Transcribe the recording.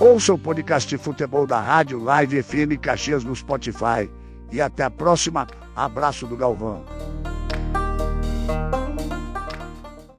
Ouça o podcast de Futebol da Rádio Live FM Caxias no Spotify. E até a próxima. Abraço do Galvão.